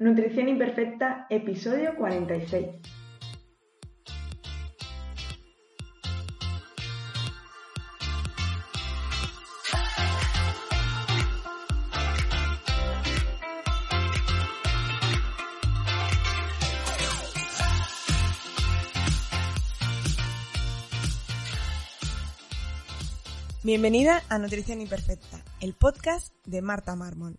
Nutrición Imperfecta, episodio 46. Bienvenida a Nutrición Imperfecta, el podcast de Marta Marmol.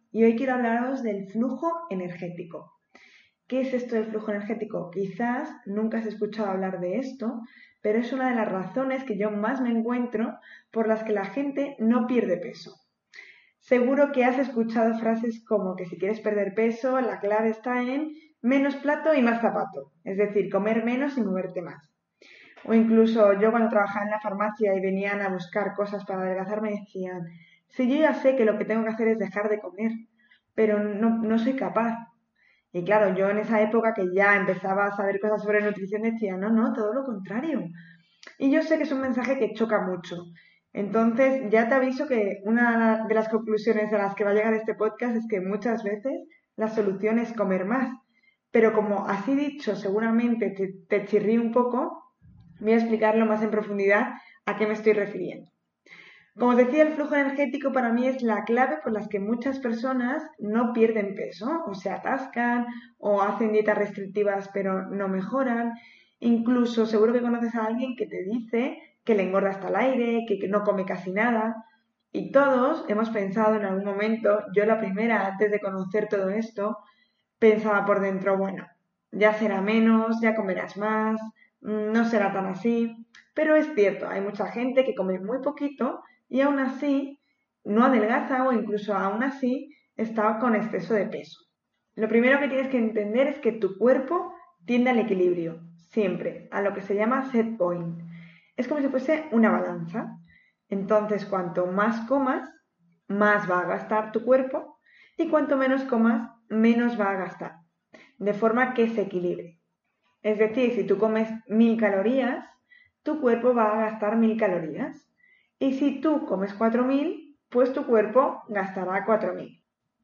y hoy quiero hablaros del flujo energético. ¿Qué es esto del flujo energético? Quizás nunca has escuchado hablar de esto, pero es una de las razones que yo más me encuentro por las que la gente no pierde peso. Seguro que has escuchado frases como que si quieres perder peso, la clave está en menos plato y más zapato, es decir, comer menos y moverte más. O incluso yo cuando trabajaba en la farmacia y venían a buscar cosas para adelgazar me decían, si yo ya sé que lo que tengo que hacer es dejar de comer, pero no, soy capaz. Y claro, yo en esa época que ya empezaba a saber cosas sobre nutrición decía, no, no, todo lo contrario. Y yo sé que es un mensaje que choca mucho. Entonces, ya te aviso que una de las conclusiones a las que va a llegar este podcast es que muchas veces la solución es comer más. Pero como así dicho, seguramente te, te chirrí un poco, voy a explicarlo más en profundidad a qué me estoy refiriendo. Como decía, el flujo energético para mí es la clave por las que muchas personas no pierden peso o se atascan o hacen dietas restrictivas pero no mejoran. Incluso seguro que conoces a alguien que te dice que le engorda hasta el aire, que no come casi nada. Y todos hemos pensado en algún momento, yo la primera, antes de conocer todo esto, pensaba por dentro, bueno, ya será menos, ya comerás más, no será tan así. Pero es cierto, hay mucha gente que come muy poquito y aún así no adelgaza o incluso aún así está con exceso de peso. Lo primero que tienes que entender es que tu cuerpo tiende al equilibrio, siempre, a lo que se llama set point. Es como si fuese una balanza. Entonces, cuanto más comas, más va a gastar tu cuerpo y cuanto menos comas, menos va a gastar. De forma que se equilibre. Es decir, si tú comes mil calorías, tu cuerpo va a gastar mil calorías. Y si tú comes 4.000, pues tu cuerpo gastará 4.000.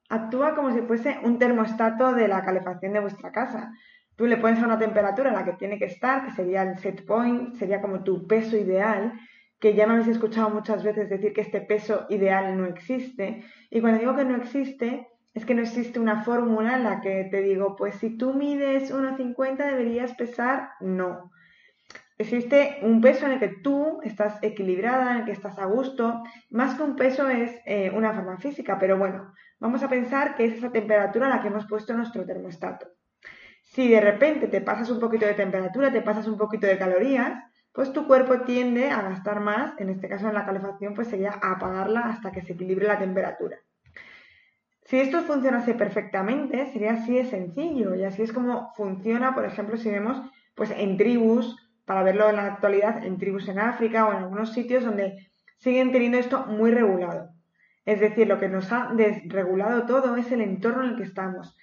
Actúa como si fuese un termostato de la calefacción de vuestra casa. Tú le pones a una temperatura en la que tiene que estar, que sería el set point, sería como tu peso ideal, que ya me habéis escuchado muchas veces decir que este peso ideal no existe. Y cuando digo que no existe, es que no existe una fórmula en la que te digo, pues si tú mides 1,50 deberías pesar, no existe un peso en el que tú estás equilibrada, en el que estás a gusto. Más que un peso es eh, una forma física, pero bueno, vamos a pensar que es esa temperatura a la que hemos puesto nuestro termostato. Si de repente te pasas un poquito de temperatura, te pasas un poquito de calorías, pues tu cuerpo tiende a gastar más, en este caso en la calefacción, pues sería apagarla hasta que se equilibre la temperatura. Si esto funcionase perfectamente, sería así de sencillo y así es como funciona, por ejemplo, si vemos pues en tribus para verlo en la actualidad en tribus en África o en algunos sitios donde siguen teniendo esto muy regulado. Es decir, lo que nos ha desregulado todo es el entorno en el que estamos.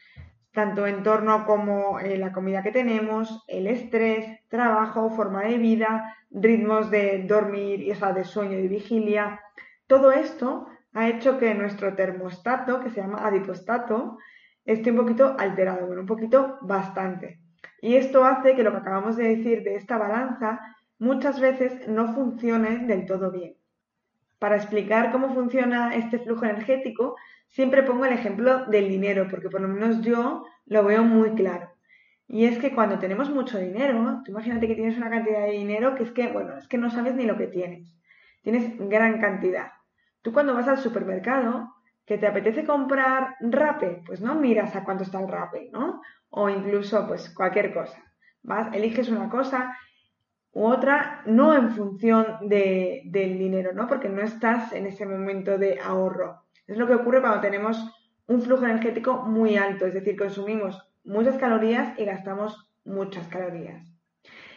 Tanto entorno como eh, la comida que tenemos, el estrés, trabajo, forma de vida, ritmos de dormir, o sea, de sueño y vigilia. Todo esto ha hecho que nuestro termostato, que se llama adipostato, esté un poquito alterado, bueno, un poquito bastante. Y esto hace que lo que acabamos de decir de esta balanza muchas veces no funcione del todo bien. Para explicar cómo funciona este flujo energético, siempre pongo el ejemplo del dinero, porque por lo menos yo lo veo muy claro. Y es que cuando tenemos mucho dinero, tú imagínate que tienes una cantidad de dinero que es que, bueno, es que no sabes ni lo que tienes. Tienes gran cantidad. Tú cuando vas al supermercado, que te apetece comprar rape, pues no miras a cuánto está el rape, ¿no? O incluso, pues cualquier cosa. Vas, eliges una cosa u otra, no en función de, del dinero, ¿no? Porque no estás en ese momento de ahorro. Es lo que ocurre cuando tenemos un flujo energético muy alto, es decir, consumimos muchas calorías y gastamos muchas calorías.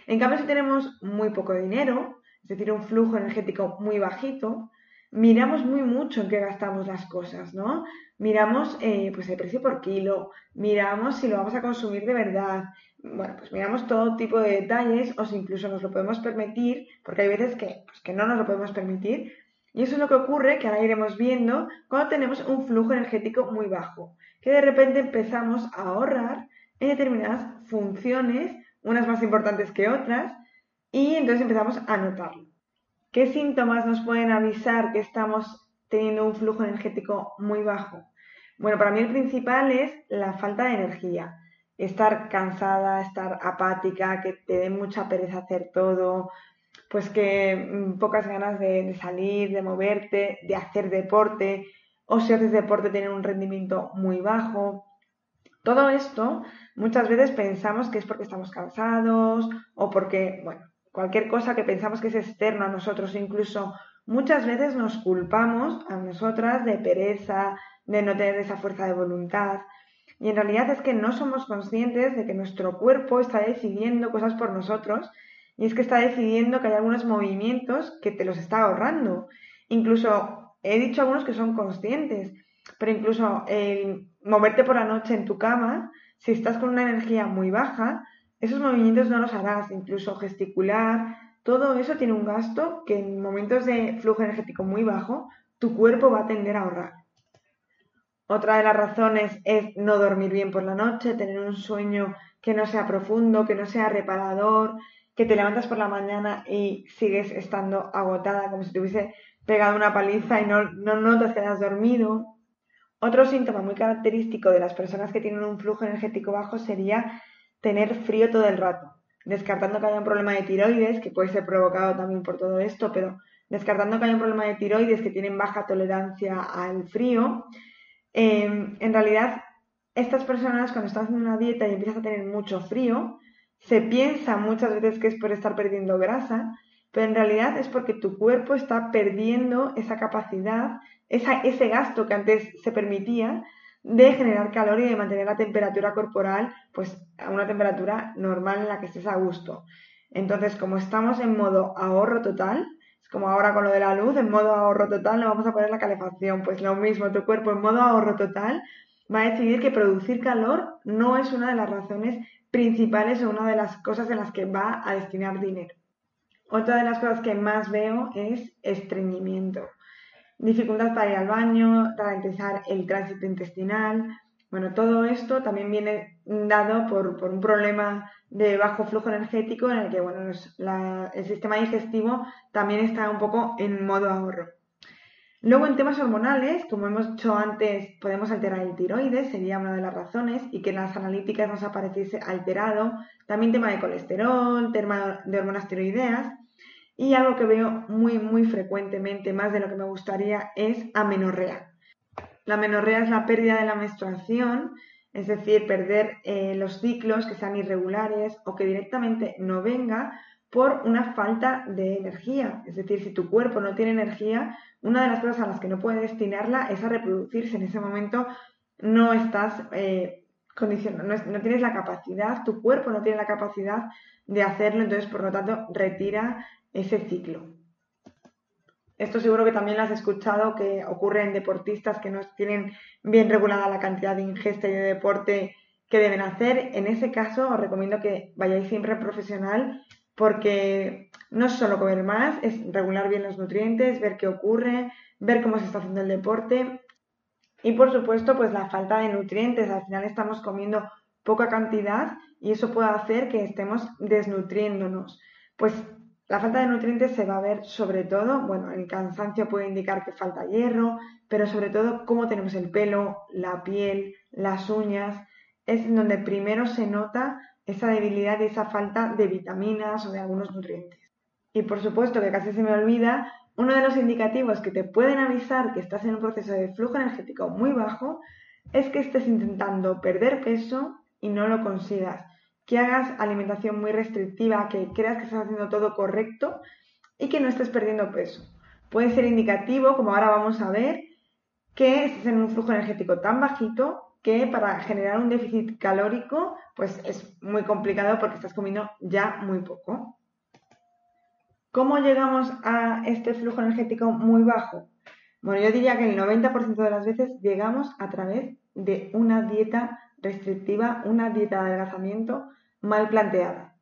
En cambio, si tenemos muy poco dinero, es decir, un flujo energético muy bajito, miramos muy mucho en qué gastamos las cosas, ¿no? Miramos eh, pues el precio por kilo, miramos si lo vamos a consumir de verdad, bueno, pues miramos todo tipo de detalles o si incluso nos lo podemos permitir, porque hay veces que, pues, que no nos lo podemos permitir, y eso es lo que ocurre, que ahora iremos viendo, cuando tenemos un flujo energético muy bajo, que de repente empezamos a ahorrar en determinadas funciones, unas más importantes que otras, y entonces empezamos a notarlo. ¿Qué síntomas nos pueden avisar que estamos teniendo un flujo energético muy bajo? Bueno, para mí el principal es la falta de energía. Estar cansada, estar apática, que te dé mucha pereza hacer todo, pues que mm, pocas ganas de, salir, de moverte, de hacer deporte, o si haces deporte tener un rendimiento muy bajo. Todo esto muchas veces pensamos que es porque estamos cansados o porque, bueno, cualquier cosa que pensamos que es externo a nosotros, incluso muchas veces nos culpamos a nosotras de pereza, de no tener esa fuerza de voluntad. Y en realidad es que no somos conscientes de que nuestro cuerpo está decidiendo cosas por nosotros y es que está decidiendo que hay algunos movimientos que te los está ahorrando. Incluso he dicho algunos que son conscientes, pero incluso el moverte por la noche en tu cama, si estás con una energía muy baja, esos movimientos no los harás, incluso gesticular, todo eso tiene un gasto que en momentos de flujo energético muy bajo, tu cuerpo va a tender a ahorrar. Otra de las razones es no dormir bien por la noche, tener un sueño que no sea profundo, que no sea reparador, que te levantas por la mañana y sigues estando agotada, como si te hubiese pegado una paliza y no, no notas que has dormido. Otro síntoma muy característico de las personas que tienen un flujo energético bajo sería tener frío todo el rato, descartando que haya un problema de tiroides, que puede ser provocado también por todo esto, pero descartando que haya un problema de tiroides que tienen baja tolerancia al frío, em, en realidad estas personas cuando están haciendo una dieta y empiezas a tener mucho frío, se piensa muchas veces que es por estar perdiendo grasa, pero en realidad es porque tu cuerpo está perdiendo esa capacidad, ese gasto que antes se permitía de generar calor y de mantener la temperatura corporal pues a una temperatura normal en la que estés a gusto. Entonces, como estamos en modo ahorro total, es como ahora con lo de la luz, en modo ahorro total no vamos a poner la calefacción, pues lo mismo, tu cuerpo en modo ahorro total va a decidir que producir calor no es una de las razones principales o una de las cosas en las que va a destinar dinero. Otra de las cosas que más veo es estreñimiento dificultad para ir al baño, ralentizar el tránsito intestinal. Bueno, todo esto también viene dado por, un problema de bajo flujo energético en el que bueno, el sistema digestivo también está un poco en modo ahorro. Luego en temas hormonales, como hemos dicho antes, podemos alterar el tiroides, sería una de las razones, y que en las analíticas nos apareciese alterado. También tema de colesterol, tema de hormonas tiroideas. Y algo que veo muy, muy frecuentemente, más de lo que me gustaría, es amenorrea. La amenorrea es la pérdida de la menstruación, es decir, perder eh, los ciclos que sean irregulares o que directamente no venga por una falta de energía. Es decir, si tu cuerpo no tiene energía, una de las cosas a las que no puede destinarla es a reproducirse. En ese momento no estás eh, condicionado, no, tienes la capacidad, tu cuerpo no tiene la capacidad de hacerlo, entonces por lo tanto retira ese ciclo. Esto seguro que también lo has escuchado, que ocurre en deportistas que no tienen bien regulada la cantidad de ingesta y de deporte que deben hacer. En ese caso, os recomiendo que vayáis siempre al profesional porque no es solo comer más, es regular bien los nutrientes, ver qué ocurre, ver cómo se está haciendo el deporte y por supuesto pues la falta de nutrientes. Al final estamos comiendo poca cantidad y eso puede hacer que estemos desnutriéndonos. Pues la falta de nutrientes se va a ver sobre todo, bueno, el cansancio puede indicar que falta hierro, pero sobre todo cómo tenemos el pelo, la piel, las uñas, es donde primero se nota esa debilidad y esa falta de vitaminas o de algunos nutrientes. Y por supuesto que casi se me olvida, uno de los indicativos que te pueden avisar que estás en un proceso de flujo energético muy bajo es que estés intentando perder peso y no lo consigas que hagas alimentación muy restrictiva, que creas que estás haciendo todo correcto y que no estés perdiendo peso. Puede ser indicativo, como ahora vamos a ver, que estés en un flujo energético tan bajito que para generar un déficit calórico pues es muy complicado porque estás comiendo ya muy poco. ¿Cómo llegamos a este flujo energético muy bajo? Bueno, yo diría que el 90% de las veces llegamos a través de una dieta restrictiva, una dieta de adelgazamiento mal planteada.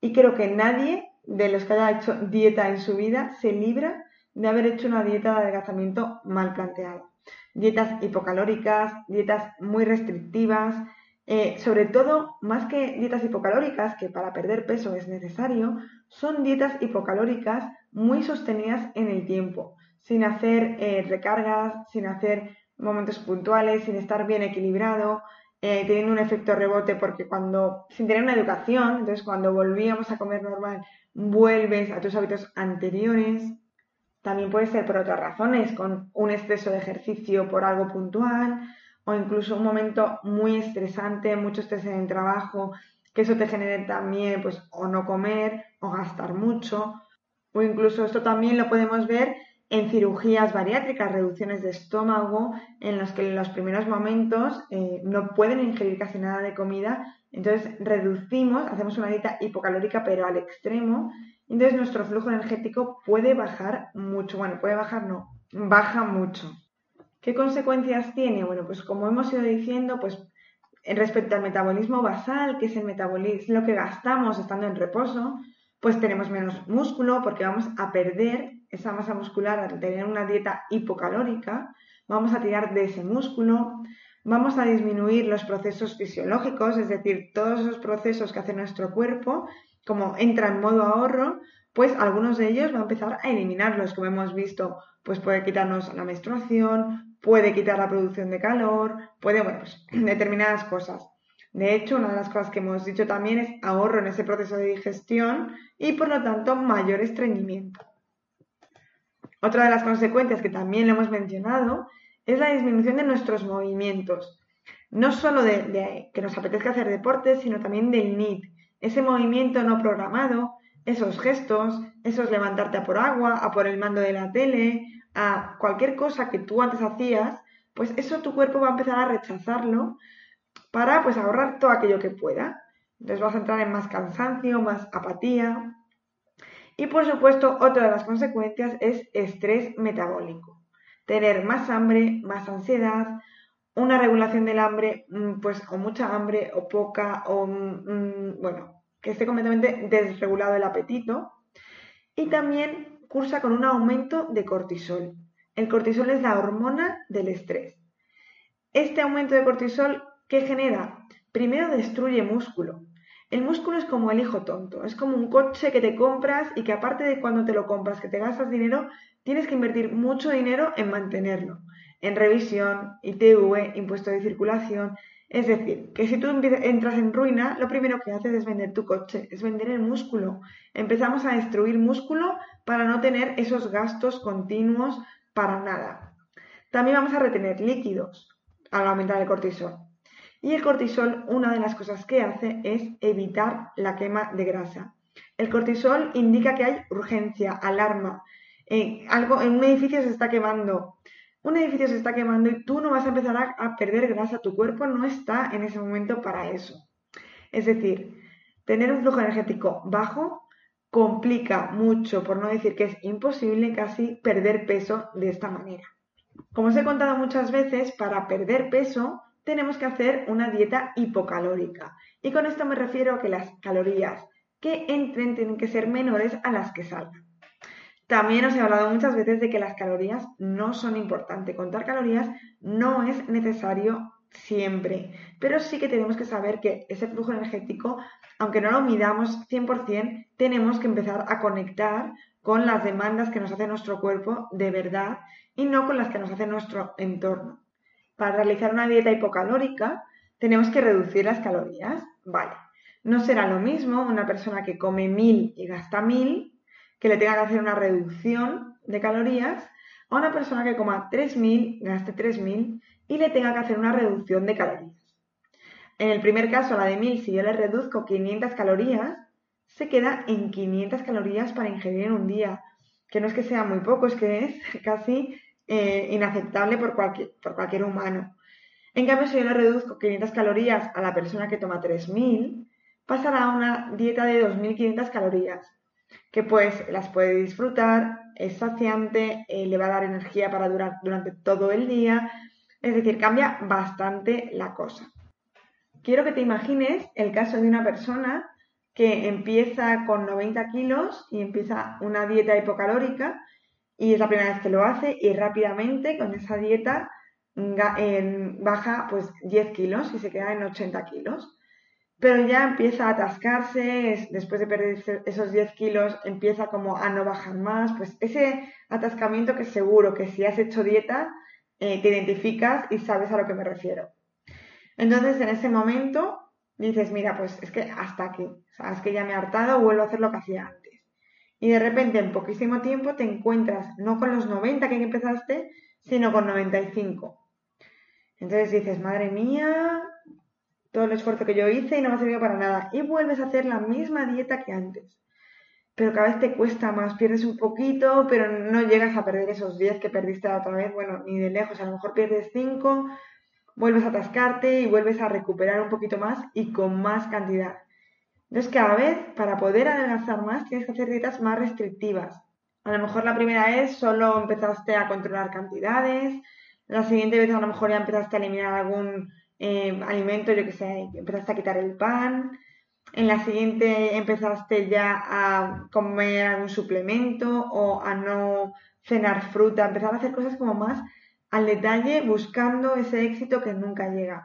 Y creo que nadie de los que haya hecho dieta en su vida se libra de haber hecho una dieta de adelgazamiento mal planteada. Dietas hipocalóricas, dietas muy restrictivas, eh, sobre todo, más que dietas hipocalóricas, que para perder peso es necesario, son dietas hipocalóricas muy sostenidas en el tiempo, sin hacer eh, recargas, sin hacer momentos puntuales, sin estar bien equilibrado, eh, teniendo un efecto rebote porque cuando, sin tener una educación, entonces cuando volvíamos a comer normal, vuelves a tus hábitos anteriores. También puede ser por otras razones, con un exceso de ejercicio por algo puntual o incluso un momento muy estresante, mucho estrés en el trabajo, que eso te genere también pues o no comer o gastar mucho. O incluso esto también lo podemos ver en cirugías bariátricas, reducciones de estómago, en los que en los primeros momentos eh, no pueden ingerir casi nada de comida, entonces reducimos, hacemos una dieta hipocalórica pero al extremo, entonces nuestro flujo energético puede bajar mucho, bueno, puede bajar, no, baja mucho. ¿Qué consecuencias tiene? Bueno, pues como hemos ido diciendo, pues respecto al metabolismo basal, que es el metabolismo, lo que gastamos estando en reposo, pues tenemos menos músculo porque vamos a perder esa masa muscular al tener una dieta hipocalórica, vamos a tirar de ese músculo, vamos a disminuir los procesos fisiológicos, es decir, todos esos procesos que hace nuestro cuerpo, como entra en modo ahorro, pues algunos de ellos va a empezar a eliminarlos, como hemos visto, pues puede quitarnos la menstruación, puede quitar la producción de calor, puede, bueno, pues determinadas cosas. De hecho, una de las cosas que hemos dicho también es ahorro en ese proceso de digestión y por lo tanto mayor estreñimiento. Otra de las consecuencias que también le hemos mencionado es la disminución de nuestros movimientos. No solo de, que nos apetezca hacer deporte, sino también del NIT, ese movimiento no programado, esos gestos, esos levantarte a por agua, a por el mando de la tele, a cualquier cosa que tú antes hacías, pues eso tu cuerpo va a empezar a rechazarlo para pues ahorrar todo aquello que pueda. Entonces vas a entrar en más cansancio, más apatía. Y por supuesto, otra de las consecuencias es estrés metabólico. Tener más hambre, más ansiedad, una regulación del hambre, mm, pues o mucha hambre o poca, o mm, mm, bueno, que esté completamente desregulado el apetito. Y también cursa con un aumento de cortisol. El cortisol es la hormona del estrés. Este aumento de cortisol ¿Qué genera? Primero destruye músculo. El músculo es como el hijo tonto, es como un coche que te compras y que aparte de cuando te lo compras, que te gastas dinero, tienes que invertir mucho dinero en mantenerlo, en revisión, ITV, impuesto de circulación. Es decir, que si tú entras en ruina, lo primero que haces es vender tu coche, es vender el músculo. Empezamos a destruir músculo para no tener esos gastos continuos para nada. También vamos a retener líquidos al aumentar el cortisol. Y el cortisol, una de las cosas que hace es evitar la quema de grasa. El cortisol indica que hay urgencia, alarma. Algo, en un edificio se está quemando. Un edificio se está quemando y tú no vas a empezar a, perder grasa. Tu cuerpo no está en ese momento para eso. Es decir, tener un flujo energético bajo complica mucho, por no decir que es imposible casi perder peso de esta manera. Como os he contado muchas veces, para perder peso tenemos que hacer una dieta hipocalórica. Y con esto me refiero a que las calorías que entren tienen que ser menores a las que salgan. También os he hablado muchas veces de que las calorías no son importantes. Contar calorías no es necesario siempre, pero sí que tenemos que saber que ese flujo energético, aunque no lo midamos 100%, tenemos que empezar a conectar con las demandas que nos hace nuestro cuerpo de verdad y no con las que nos hace nuestro entorno. Para realizar una dieta hipocalórica tenemos que reducir las calorías. Vale, no será lo mismo una persona que come mil y gasta mil, que le tenga que hacer una reducción de calorías, a una persona que coma 3.000, gaste 3.000 y le tenga que hacer una reducción de calorías. En el primer caso, la de 1000, si yo le reduzco 500 calorías, se queda en 500 calorías para ingerir en un día, que no es que sea muy poco, es que es casi eh, inaceptable por cualquier, por cualquier humano. En cambio, si yo le reduzco 500 calorías a la persona que toma 3000, pasará a una dieta de 2500 calorías, que pues las puede disfrutar, es saciante, eh, le va a dar energía para durar durante todo el día, es decir, cambia bastante la cosa. Quiero que te imagines el caso de una persona que empieza con 90 kilos y empieza una dieta hipocalórica y es la primera vez que lo hace y rápidamente con esa dieta baja pues 10 kilos y se queda en 80 kilos. Pero ya empieza a atascarse, después de perder esos 10 kilos empieza como a no bajar más, pues ese atascamiento que seguro que si has hecho dieta eh, te identificas y sabes a lo que me refiero. Entonces, en ese momento dices, mira, pues es que hasta aquí, sabes que ya me he hartado, vuelvo a hacer lo que hacía antes. Y de repente, en poquísimo tiempo, te encuentras no con los 90 que empezaste, sino con 95. Entonces dices, madre mía, todo el esfuerzo que yo hice y no me ha servido para nada. Y vuelves a hacer la misma dieta que antes pero cada vez te cuesta más, pierdes un poquito, pero no llegas a perder esos 10 que perdiste la otra vez, bueno, ni de lejos, a lo mejor pierdes 5, vuelves a atascarte y vuelves a recuperar un poquito más y con más cantidad. Entonces, cada vez, para poder adelgazar más, tienes que hacer dietas más restrictivas. A lo mejor la primera vez solo empezaste a controlar cantidades, la siguiente vez a lo mejor ya empezaste a eliminar algún eh, alimento, yo que sé, empezaste a quitar el pan, en la siguiente empezaste ya a comer algún suplemento o a no cenar fruta, empezar a hacer cosas como más al detalle buscando ese éxito que nunca llega.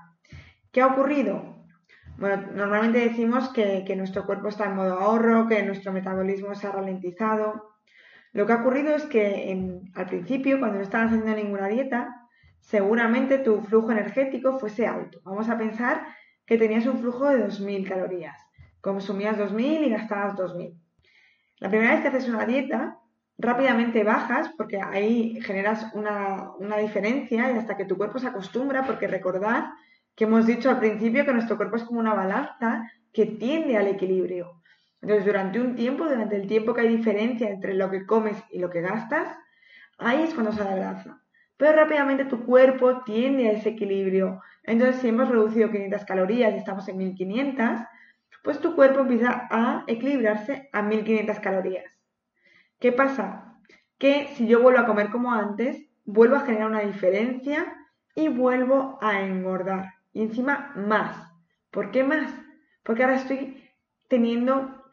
¿Qué ha ocurrido? Bueno, normalmente decimos que, nuestro cuerpo está en modo ahorro, que nuestro metabolismo se ha ralentizado. Lo que ha ocurrido es que al principio, cuando no estabas haciendo ninguna dieta, seguramente tu flujo energético fuese alto. Vamos a pensar que tenías un flujo de 2.000 calorías consumías 2.000 y gastabas 2.000. La primera vez que haces una dieta, rápidamente bajas porque ahí generas una, diferencia y hasta que tu cuerpo se acostumbra, porque recordad que hemos dicho al principio que nuestro cuerpo es como una balanza que tiende al equilibrio. Entonces, durante un tiempo, durante el tiempo que hay diferencia entre lo que comes y lo que gastas, ahí es cuando se adelgaza. Pero rápidamente tu cuerpo tiende a ese equilibrio. Entonces, si hemos reducido 500 calorías y estamos en 1500, pues tu cuerpo empieza a equilibrarse a 1500 calorías. ¿Qué pasa? Que si yo vuelvo a comer como antes, vuelvo a generar una diferencia y vuelvo a engordar. Y encima más. ¿Por qué más? Porque ahora estoy teniendo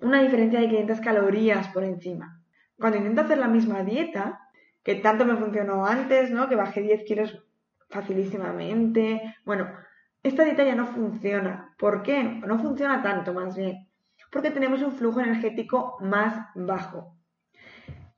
una diferencia de 500 calorías por encima. Cuando intento hacer la misma dieta, que tanto me funcionó antes, ¿no? Que bajé 10 kilos facilísimamente. Bueno, esta dieta ya no funciona. ¿Por qué? No funciona tanto más bien. Porque tenemos un flujo energético más bajo.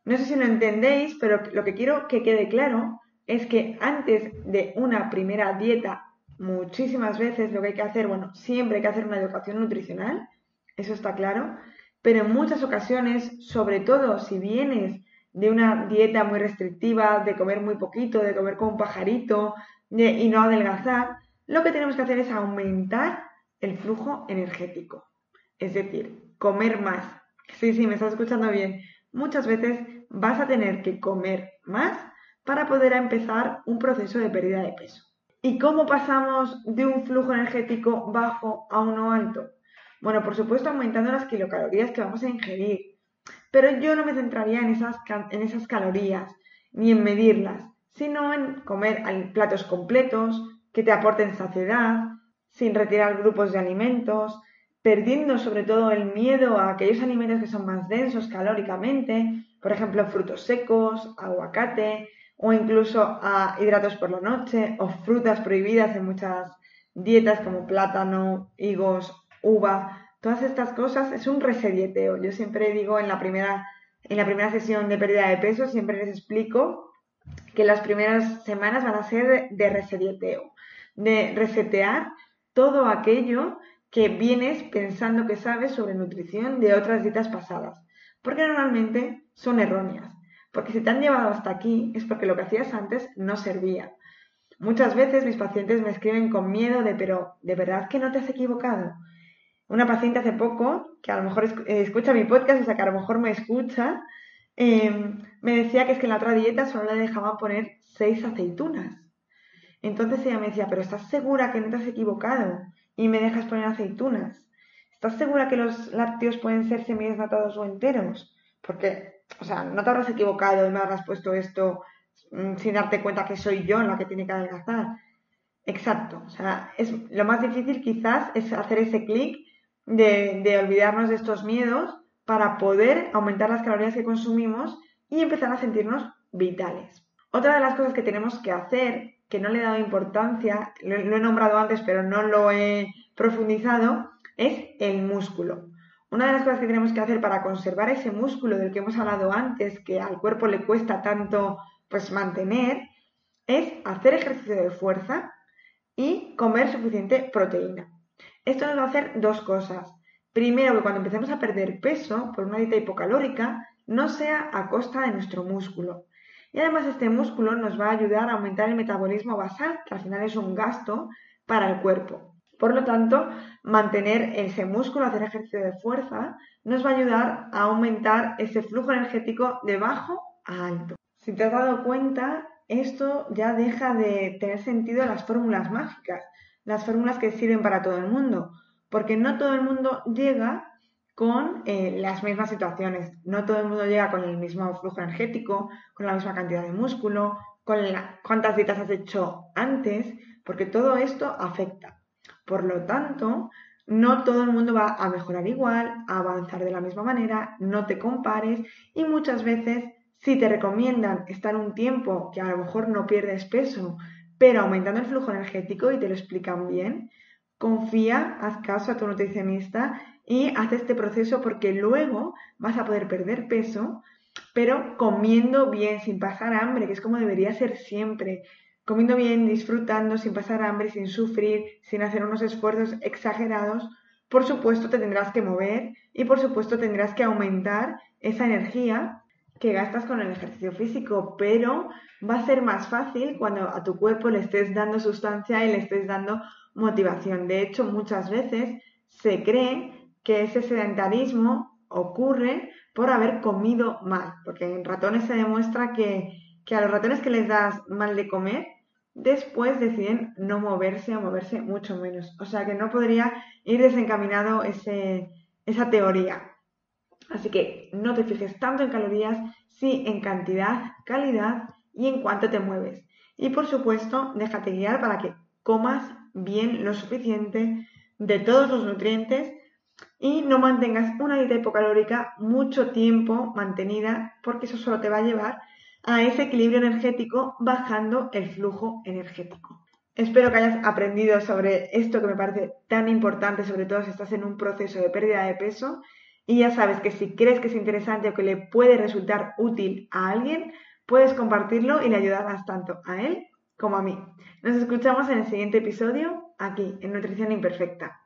No sé si lo entendéis, pero lo que quiero que quede claro es que antes de una primera dieta, muchísimas veces lo que hay que hacer, bueno, siempre hay que hacer una educación nutricional, eso está claro, pero en muchas ocasiones, sobre todo si vienes de una dieta muy restrictiva, de comer muy poquito, de comer como un pajarito y no adelgazar, lo que tenemos que hacer es aumentar el flujo energético. Es decir, comer más. Sí, sí, me estás escuchando bien. Muchas veces vas a tener que comer más para poder empezar un proceso de pérdida de peso. ¿Y cómo pasamos de un flujo energético bajo a uno alto? Bueno, por supuesto aumentando las kilocalorías que vamos a ingerir, pero yo no me centraría en esas, en esas calorías ni en medirlas, sino en comer platos completos que te aporten saciedad, sin retirar grupos de alimentos, perdiendo sobre todo el miedo a aquellos alimentos que son más densos calóricamente, por ejemplo, frutos secos, aguacate o incluso a hidratos por la noche o frutas prohibidas en muchas dietas como plátano, higos, uva, todas estas cosas es un resedieteo. Yo siempre digo en la primera, en la primera sesión de pérdida de peso, siempre les explico que las primeras semanas van a ser de resedieteo, de resetear todo aquello que vienes pensando que sabes sobre nutrición de otras dietas pasadas, porque normalmente son erróneas, porque si te han llevado hasta aquí es porque lo que hacías antes no servía. Muchas veces mis pacientes me escriben con miedo de, pero, ¿de verdad que no te has equivocado? Una paciente hace poco, que a lo mejor eh, escucha mi podcast, o sea que a lo mejor me escucha, em, me decía que es que en la otra dieta solo le dejaban poner seis aceitunas. Entonces ella me decía, pero ¿estás segura que no te has equivocado y me dejas poner aceitunas? ¿Estás segura que los lácteos pueden ser semidesnatados o enteros? Porque, o sea, no te habrás equivocado y me habrás puesto esto Mm, sin darte cuenta que soy yo la que tiene que adelgazar. Exacto. O sea, es, lo más difícil quizás es hacer ese clic de, olvidarnos de estos miedos para poder aumentar las calorías que consumimos y empezar a sentirnos vitales. Otra de las cosas que tenemos que hacer, que no le he dado importancia, lo, he nombrado antes pero no lo he profundizado, es el músculo. Una de las cosas que tenemos que hacer para conservar ese músculo del que hemos hablado antes, que al cuerpo le cuesta tanto pues mantener es hacer ejercicio de fuerza y comer suficiente proteína. Esto nos va a hacer dos cosas. Primero, que cuando empecemos a perder peso por una dieta hipocalórica, no sea a costa de nuestro músculo. Y además este músculo nos va a ayudar a aumentar el metabolismo basal, que al final es un gasto para el cuerpo. Por lo tanto, mantener ese músculo, hacer ejercicio de fuerza, nos va a ayudar a aumentar ese flujo energético de bajo a alto. Si te has dado cuenta, esto ya deja de tener sentido las fórmulas mágicas, las fórmulas que sirven para todo el mundo, porque no todo el mundo llega con eh, las mismas situaciones, no todo el mundo llega con el mismo flujo energético, con la misma cantidad de músculo, con cuántas dietas has hecho antes, porque todo esto afecta. Por lo tanto, no todo el mundo va a mejorar igual, a avanzar de la misma manera, no te compares y muchas veces si te recomiendan estar un tiempo que a lo mejor no pierdes peso, pero aumentando el flujo energético y te lo explican bien, confía, haz caso a tu nutricionista y haz este proceso porque luego vas a poder perder peso, pero comiendo bien, sin pasar hambre, que es como debería ser siempre. Comiendo bien, disfrutando, sin pasar hambre, sin sufrir, sin hacer unos esfuerzos exagerados. Por supuesto te tendrás que mover y por supuesto tendrás que aumentar esa energía que gastas con el ejercicio físico, pero va a ser más fácil cuando a tu cuerpo le estés dando sustancia y le estés dando motivación. De hecho, muchas veces se cree que ese sedentarismo ocurre por haber comido mal, porque en ratones se demuestra que, a los ratones que les das mal de comer, después deciden no moverse o moverse mucho menos. O sea que no podría ir desencaminado ese, esa teoría. Así que no te fijes tanto en calorías, sí en cantidad, calidad y en cuánto te mueves. Y por supuesto, déjate guiar para que comas bien lo suficiente de todos los nutrientes y no mantengas una dieta hipocalórica mucho tiempo mantenida porque eso solo te va a llevar a ese equilibrio energético bajando el flujo energético. Espero que hayas aprendido sobre esto que me parece tan importante, sobre todo si estás en un proceso de pérdida de peso y ya sabes que si crees que es interesante o que le puede resultar útil a alguien, puedes compartirlo y le ayudarás tanto a él como a mí. Nos escuchamos en el siguiente episodio aquí, en Nutrición Imperfecta.